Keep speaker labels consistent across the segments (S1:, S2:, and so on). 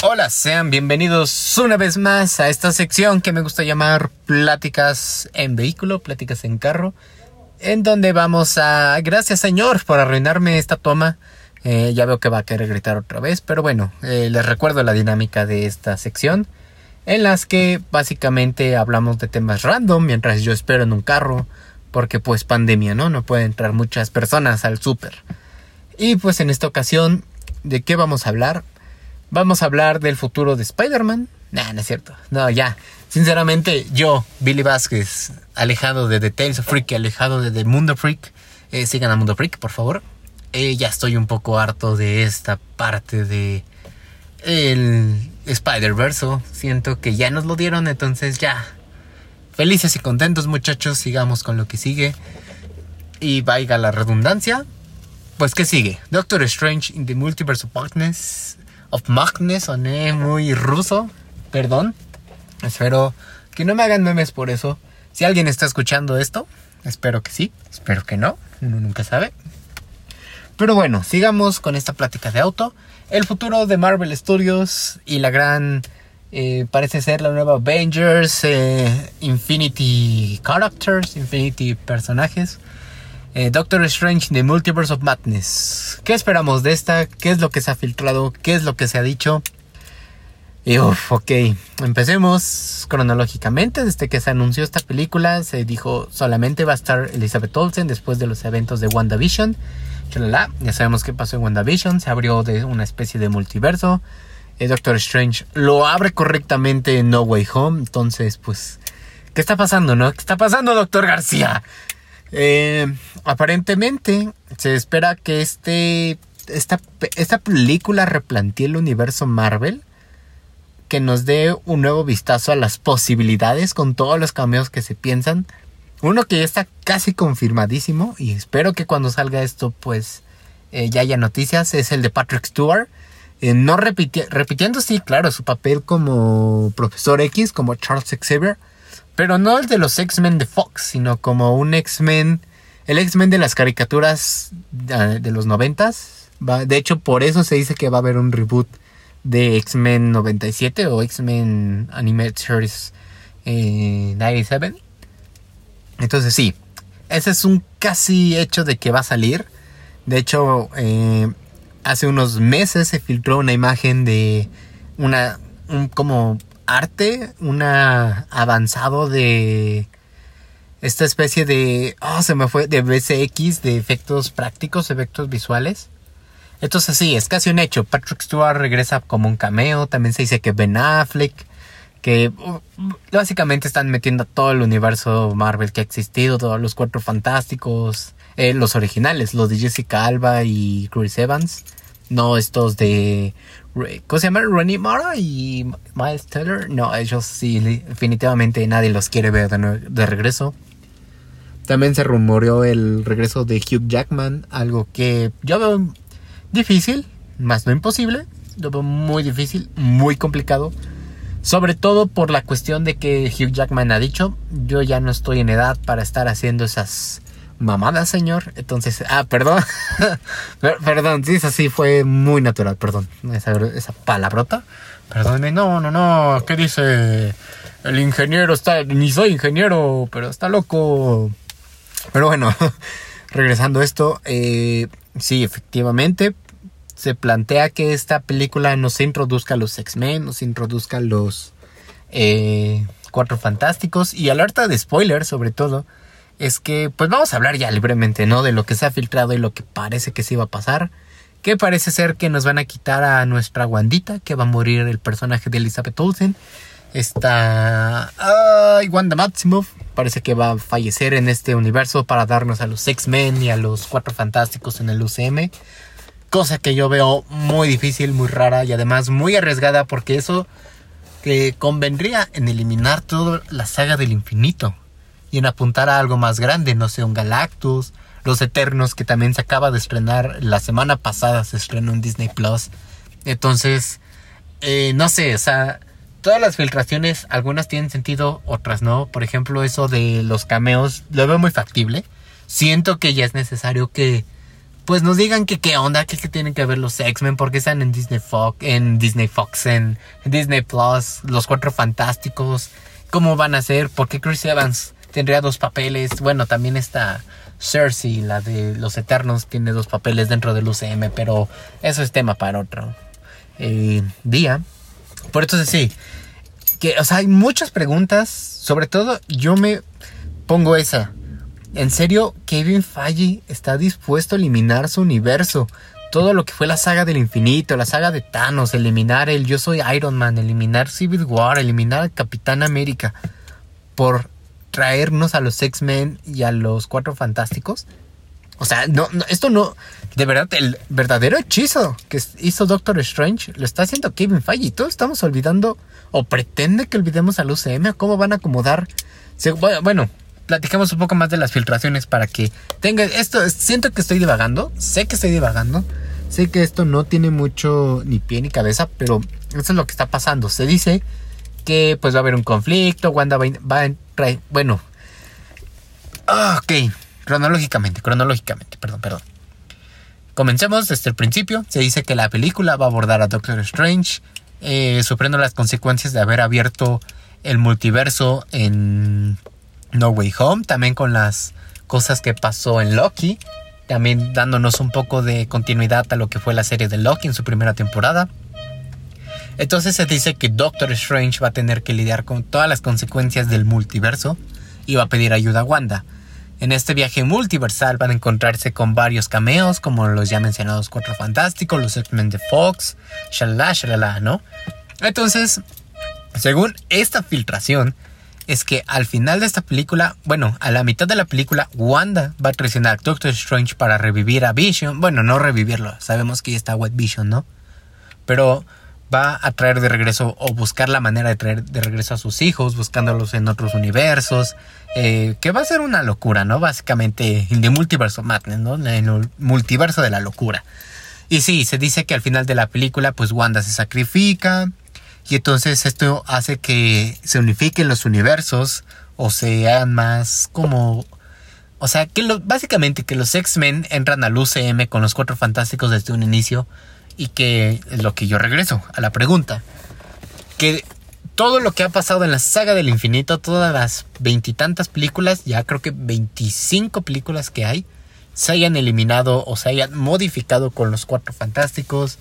S1: Hola, sean bienvenidos una vez más a esta sección que me gusta llamar Pláticas en vehículo, Pláticas en carro, en donde vamos a... Gracias Señor por arruinarme esta toma. Eh, ya veo que va a querer gritar otra vez, pero bueno, eh, les recuerdo la dinámica de esta sección, en las que básicamente hablamos de temas random mientras yo espero en un carro, porque pues pandemia, ¿no? No pueden entrar muchas personas al súper. Y pues en esta ocasión, ¿de qué vamos a hablar? Vamos a hablar del futuro de Spider-Man. Nah, no es cierto. No, ya. Sinceramente, yo, Billy Vázquez, alejado de The Tales of Freak, alejado de The Mundo Freak, eh, sigan a Mundo Freak, por favor. Eh, ya estoy un poco harto de esta parte de el Spider-Verse. Siento que ya nos lo dieron, entonces ya. Felices y contentos, muchachos. Sigamos con lo que sigue. Y vaya la redundancia. Pues, ¿qué sigue? Doctor Strange in the Multiverse of Darkness of Magnus, soné muy ruso, perdón. Espero que no me hagan memes por eso. Si alguien está escuchando esto, espero que sí, espero que no, uno nunca sabe. Pero bueno, sigamos con esta plática de auto. El futuro de Marvel Studios y la gran, eh, parece ser la nueva Avengers, eh, Infinity Characters, Infinity Personajes. Eh, Doctor Strange The Multiverse of Madness. ¿Qué esperamos de esta? ¿Qué es lo que se ha filtrado? ¿Qué es lo que se ha dicho? Y uff, ok. Empecemos cronológicamente. Desde que se anunció esta película, se dijo solamente va a estar Elizabeth Olsen después de los eventos de WandaVision. Chalala. Ya sabemos qué pasó en WandaVision. Se abrió de una especie de multiverso. El eh, Doctor Strange lo abre correctamente en No Way Home. Entonces, pues, ¿qué está pasando, no? ¿Qué está pasando, Doctor García? Eh, aparentemente se espera que este, esta, esta película replantee el universo Marvel, que nos dé un nuevo vistazo a las posibilidades con todos los cameos que se piensan. Uno que ya está casi confirmadísimo y espero que cuando salga esto pues eh, ya haya noticias es el de Patrick Stewart. Eh, no repitiendo, sí, claro, su papel como profesor X, como Charles Xavier, pero no el de los X-Men de Fox, sino como un X-Men. El X-Men de las caricaturas de los noventas. De hecho, por eso se dice que va a haber un reboot de X-Men 97 o X-Men Animated Series 97. Eh, Entonces sí, ese es un casi hecho de que va a salir. De hecho, eh, hace unos meses se filtró una imagen de una un, como arte, una avanzado de esta especie de, oh, se me fue, de BCX, de efectos prácticos, efectos visuales. Entonces sí, es casi un hecho. Patrick Stewart regresa como un cameo. También se dice que Ben Affleck, que uh, básicamente están metiendo todo el universo Marvel que ha existido, todos los cuatro fantásticos, eh, los originales, los de Jessica Alba y Chris Evans, no estos de ¿Cómo se llama? Ronnie Mara y Miles Teller. No, ellos sí, definitivamente nadie los quiere ver de, regreso. También se rumoreó el regreso de Hugh Jackman, algo que yo veo difícil, más no imposible. Lo veo muy difícil, muy complicado. Sobre todo por la cuestión de que Hugh Jackman ha dicho, yo ya no estoy en edad para estar haciendo esas mamada, señor. Entonces, ah, perdón. perdón, sí, eso sí fue muy natural, perdón. Esa, esa palabrota. Perdón, no, no, no. ¿Qué dice? El ingeniero está. Ni soy ingeniero, pero está loco. Pero bueno, regresando a esto. Eh, sí, efectivamente. Se plantea que esta película nos introduzca a los X-Men, nos introduzca a los eh, Cuatro Fantásticos y alerta de spoiler sobre todo es que pues vamos a hablar ya libremente, ¿no? De lo que se ha filtrado y lo que parece que se iba a pasar. Que parece ser que nos van a quitar a nuestra Wandita, que va a morir el personaje de Elizabeth Olsen. Está... Ay, Wanda Maximoff. Parece que va a fallecer en este universo para darnos a los X-Men y a los Cuatro Fantásticos en el UCM. Cosa que yo veo muy difícil, muy rara y además muy arriesgada porque eso que convendría en eliminar toda la saga del infinito y en apuntar a algo más grande, no sé, un Galactus, Los Eternos, que también se acaba de estrenar, la semana pasada se estrenó en Disney Plus. Entonces, eh, no sé, o sea, todas las filtraciones, algunas tienen sentido, otras no. Por ejemplo, eso de los cameos, lo veo muy factible. Siento que ya es necesario que pues nos digan que qué onda, que, que tienen que ver los X-Men, porque están en Disney Fox, en Disney Fox, en, Disney Plus, los Cuatro Fantásticos, cómo van a ser, porque Chris Evans tendría dos papeles, bueno, también está Cersei, la de los Eternos, tiene dos papeles dentro del UCM, pero eso es tema para otro eh, día. Por entonces sí, que, o sea, hay muchas preguntas, sobre todo yo me pongo esa. En serio, Kevin Feige está dispuesto a eliminar su universo. Todo lo que fue la saga del infinito, la saga de Thanos, eliminar el Yo Soy Iron Man, eliminar Civil War, eliminar Capitán América. Por traernos a los X-Men y a los Cuatro Fantásticos. O sea, no, esto no. De verdad, el verdadero hechizo que hizo Doctor Strange lo está haciendo Kevin Feige. Y todos estamos olvidando, o pretende que olvidemos al UCM, cómo van a acomodar. Bueno, platicamos un poco más de las filtraciones para que tenga esto. Siento que estoy divagando, sé que estoy divagando, sé que esto no tiene mucho ni pie ni cabeza, pero eso es lo que está pasando. Se dice que pues va a haber un conflicto, Wanda va, va bueno, ah, ok, cronológicamente, cronológicamente, perdón, perdón. Comencemos desde el principio. Se dice que la película va a abordar a Doctor Strange, eh, sufriendo las consecuencias de haber abierto el multiverso en no Way Home, también con las cosas que pasó en Loki, también dándonos un poco de continuidad a lo que fue la serie de Loki en su primera temporada. Entonces se dice que Doctor Strange va a tener que lidiar con todas las consecuencias del multiverso y va a pedir ayuda a Wanda. En este viaje multiversal van a encontrarse con varios cameos, como los ya mencionados Cuatro Fantásticos, los X-Men de Fox, shalala, shalala, ¿no? Entonces, según esta filtración, es que al final de esta película, bueno, a la mitad de la película, Wanda va a traicionar a Doctor Strange para revivir a Vision. Bueno, no revivirlo, sabemos que ya está Wet Vision, ¿no? Pero va a traer de regreso o buscar la manera de traer de regreso a sus hijos, buscándolos en otros universos, eh, que va a ser una locura, ¿no? Básicamente, en The Multiverse of Madness, ¿no? En el multiverso de la locura. Y sí, se dice que al final de la película, pues Wanda se sacrifica, y entonces esto hace que se unifiquen los universos o sean más como... O sea, que básicamente que los X-Men entran al UCM con los Cuatro Fantásticos desde un inicio y que lo que yo regreso a la pregunta. Que todo lo que ha pasado en la saga del infinito, todas las veintitantas películas, ya creo que 25 películas que hay, se hayan eliminado o se hayan modificado con los Cuatro Fantásticos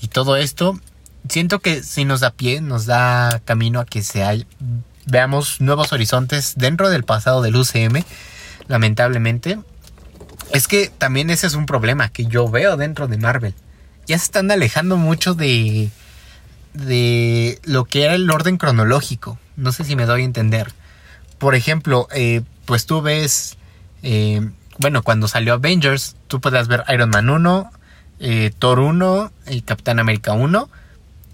S1: y todo esto siento que si nos da pie, nos da camino a que se veamos nuevos horizontes dentro del pasado del UCM, lamentablemente. Es que también ese es un problema que yo veo dentro de Marvel. Ya se están alejando mucho de, de lo que era el orden cronológico. No sé si me doy a entender. Por ejemplo, eh, pues tú ves, eh, bueno, cuando salió Avengers, tú puedes ver Iron Man 1, eh, Thor 1 y Capitán América 1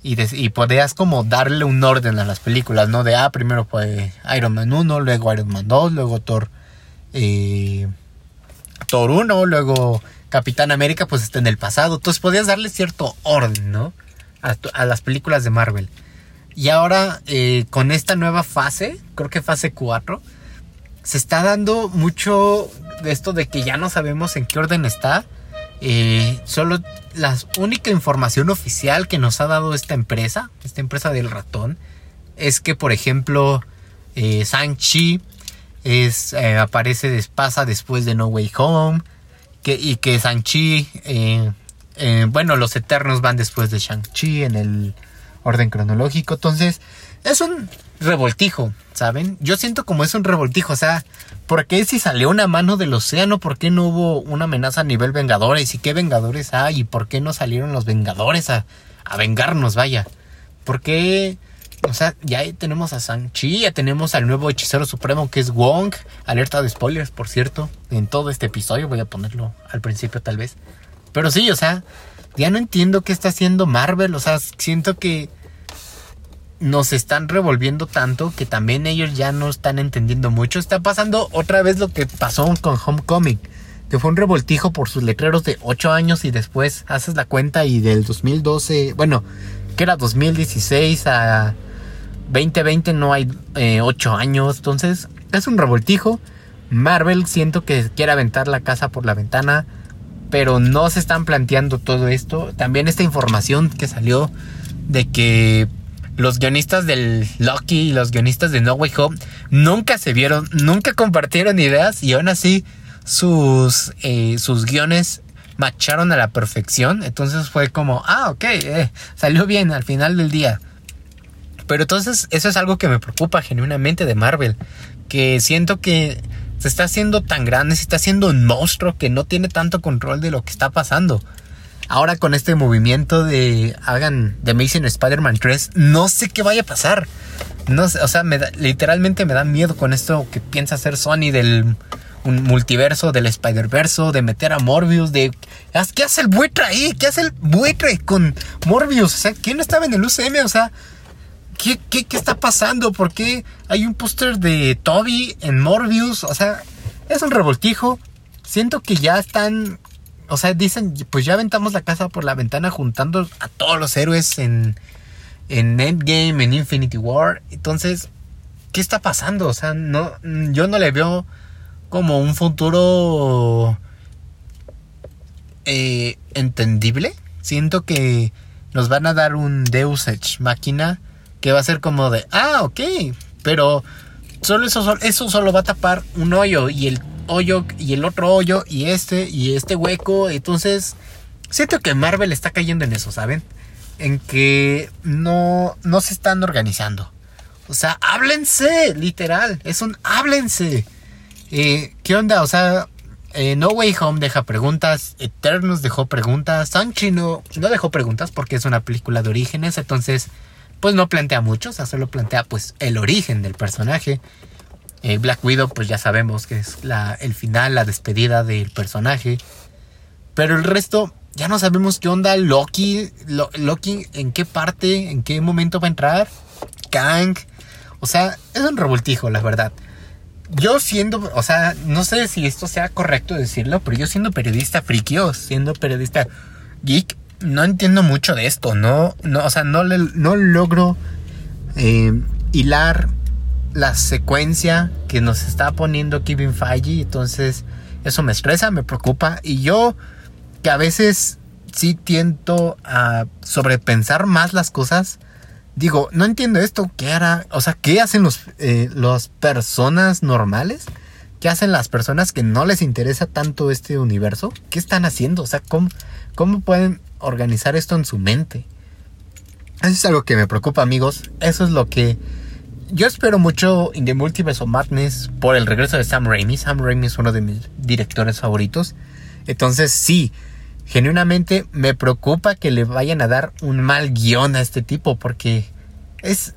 S1: y, podías como darle un orden a las películas, ¿no? De, ah, primero fue Iron Man 1, luego Iron Man 2, luego Thor, eh, Thor 1, luego Capitán América, pues está en el pasado. Entonces podías darle cierto orden, ¿no? A, las películas de Marvel. Y ahora, eh, con esta nueva fase, creo que fase 4, se está dando mucho de esto de que ya no sabemos en qué orden está eh, solo la única información oficial que nos ha dado esta empresa, esta empresa del ratón, es que, por ejemplo, eh, Shang-Chi es, eh, aparece pasa después de No Way Home, que, y que Shang-Chi, eh, bueno, los Eternos van después de Shang-Chi en el orden cronológico, entonces es un revoltijo, ¿saben? Yo siento como es un revoltijo, o sea, ¿por qué si salió una mano del océano, por qué no hubo una amenaza a nivel Vengadores? ¿Y qué Vengadores hay? ¿Y por qué no salieron los Vengadores a, a vengarnos, vaya? ¿Por qué? O sea, ya tenemos a Shang-Chi, ya tenemos al nuevo hechicero supremo que es Wong. Alerta de spoilers, por cierto, en todo este episodio. Voy a ponerlo al principio, tal vez. Pero sí, o sea, ya no entiendo qué está haciendo Marvel. O sea, siento que nos están revolviendo tanto que también ellos ya no están entendiendo mucho. Está pasando otra vez lo que pasó con Homecoming, que fue un revoltijo por sus letreros de 8 años y después haces la cuenta y del 2012, bueno, que era 2016 a 2020 no hay 8 eh, años, entonces es un revoltijo. Marvel siento que quiere aventar la casa por la ventana. pero no se están planteando todo esto. También esta información que salió de que los guionistas del Loki y los guionistas de No Way Home nunca se vieron, nunca compartieron ideas y aún así sus, eh, sus guiones macharon a la perfección. Entonces fue como, ah, ok, eh, salió bien al final del día. Pero entonces eso es algo que me preocupa genuinamente de Marvel. Que siento que se está haciendo tan grande, se está haciendo un monstruo que no tiene tanto control de lo que está pasando. Ahora con este movimiento de hagan The Amazing Spider-Man 3, no sé qué vaya a pasar. No sé, o sea, me literalmente me da miedo con esto que piensa hacer Sony del un multiverso del Spider-Verse, de meter a Morbius, de... ¿Qué hace el buitre ahí? ¿Qué hace el buitre con Morbius? O sea, ¿quién estaba en el UCM? O sea, ¿qué, qué, qué está pasando? ¿Por qué hay un póster de Toby en Morbius? O sea, es un revoltijo. Siento que ya están o sea, dicen, pues ya aventamos la casa por la ventana juntando a todos los héroes en, en Endgame, en Infinity War. Entonces, ¿qué está pasando? O sea, no, yo no le veo como un futuro eh, entendible. Siento que nos van a dar un Deus Ex máquina que va a ser como de, ah, ok, pero solo eso, eso solo va a tapar un hoyo y el hoyo y el otro hoyo y este y este hueco. Entonces, siento que Marvel está cayendo en eso, ¿saben? En que no, no se están organizando. O sea, háblense, literal. Es un háblense. Eh, ¿Qué onda? O sea, eh, No Way Home deja preguntas. Eternos dejó preguntas. Sanchi no, no dejó preguntas porque es una película de orígenes. Entonces, pues no plantea mucho. O sea, solo plantea pues el origen del personaje. Eh, Black Widow, pues ya sabemos que es la, el final, la despedida del personaje. Pero el resto, ya no sabemos qué onda. Loki, Loki, en qué parte, en qué momento va a entrar. Kang. O sea, es un revoltijo, la verdad. Yo siendo, o sea, no sé si esto sea correcto decirlo, pero yo siendo periodista friki o siendo periodista geek, no entiendo mucho de esto, no, no o sea, no, no logro eh, hilar la secuencia que nos está poniendo Kevin Feige. Entonces, eso me estresa, me preocupa. Y yo, que a veces sí tiento a sobrepensar más las cosas, digo, no entiendo esto. ¿Qué hará? O sea, ¿qué hacen los, eh, las personas normales? ¿Qué hacen las personas que no les interesa tanto este universo? ¿Qué están haciendo? O sea, ¿cómo, cómo pueden organizar esto en su mente? Eso es algo que me preocupa, amigos. Eso es lo que yo espero mucho In the Multiverse of Madness por el regreso de Sam Raimi. Sam Raimi es uno de mis directores favoritos. Entonces, sí, genuinamente me preocupa que le vayan a dar un mal guion a este tipo porque es,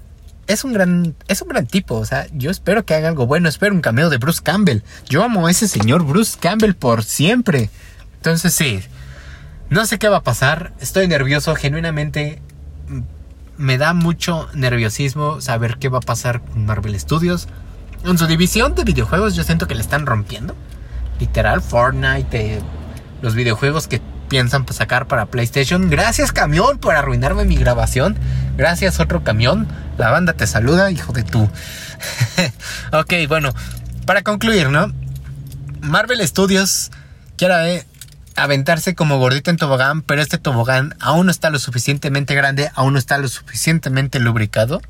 S1: es, un gran, es un gran tipo. O sea, yo espero que haga algo bueno. Espero un cameo de Bruce Campbell. Yo amo a ese señor Bruce Campbell por siempre. Entonces, sí, no sé qué va a pasar. Estoy nervioso, genuinamente me da mucho nerviosismo saber qué va a pasar con Marvel Studios. En su división de videojuegos yo siento que le están rompiendo. Literal, Fortnite, los videojuegos que piensan sacar para PlayStation. Gracias camión por arruinarme mi grabación. Gracias otro camión. La banda te saluda, hijo de tú. ok, bueno, para concluir, ¿no? Marvel Studios quiere aventarse como gordito en tobogán, pero este tobogán aún no está lo suficientemente grande, aún no está lo suficientemente lubricado,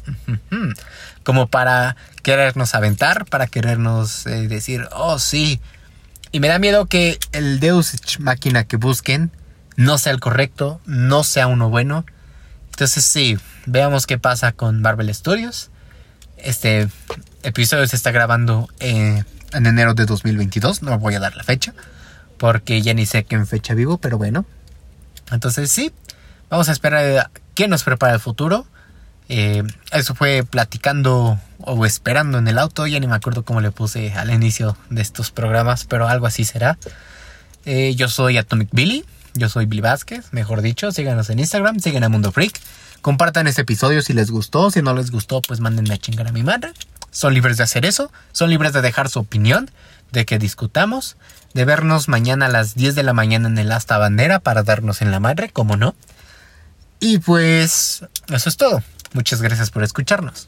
S1: como para querernos aventar, para querernos eh, decir, oh sí. Y me da miedo que el Deus máquina que busquen no sea el correcto, no sea uno bueno. Entonces sí, veamos qué pasa con Marvel Studios. Este episodio se está grabando eh, en enero de 2022, no voy a dar la fecha porque ya ni sé qué en fecha vivo, pero bueno. Entonces sí, vamos a esperar qué nos prepara el futuro. Eh, eso fue platicando o esperando en el auto, ya ni me acuerdo cómo le puse al inicio de estos programas, pero algo así será. Eh, yo soy Atomic Billy, yo soy Billy Vázquez, mejor dicho, síganos en Instagram, sigan a Mundo Freak, compartan este episodio si les gustó, si no les gustó, pues mándenme a chingar a mi madre. Son libres de hacer eso, son libres de dejar su opinión, de que discutamos de vernos mañana a las 10 de la mañana en el Asta Bandera para darnos en la madre, como no. Y pues eso es todo. Muchas gracias por escucharnos.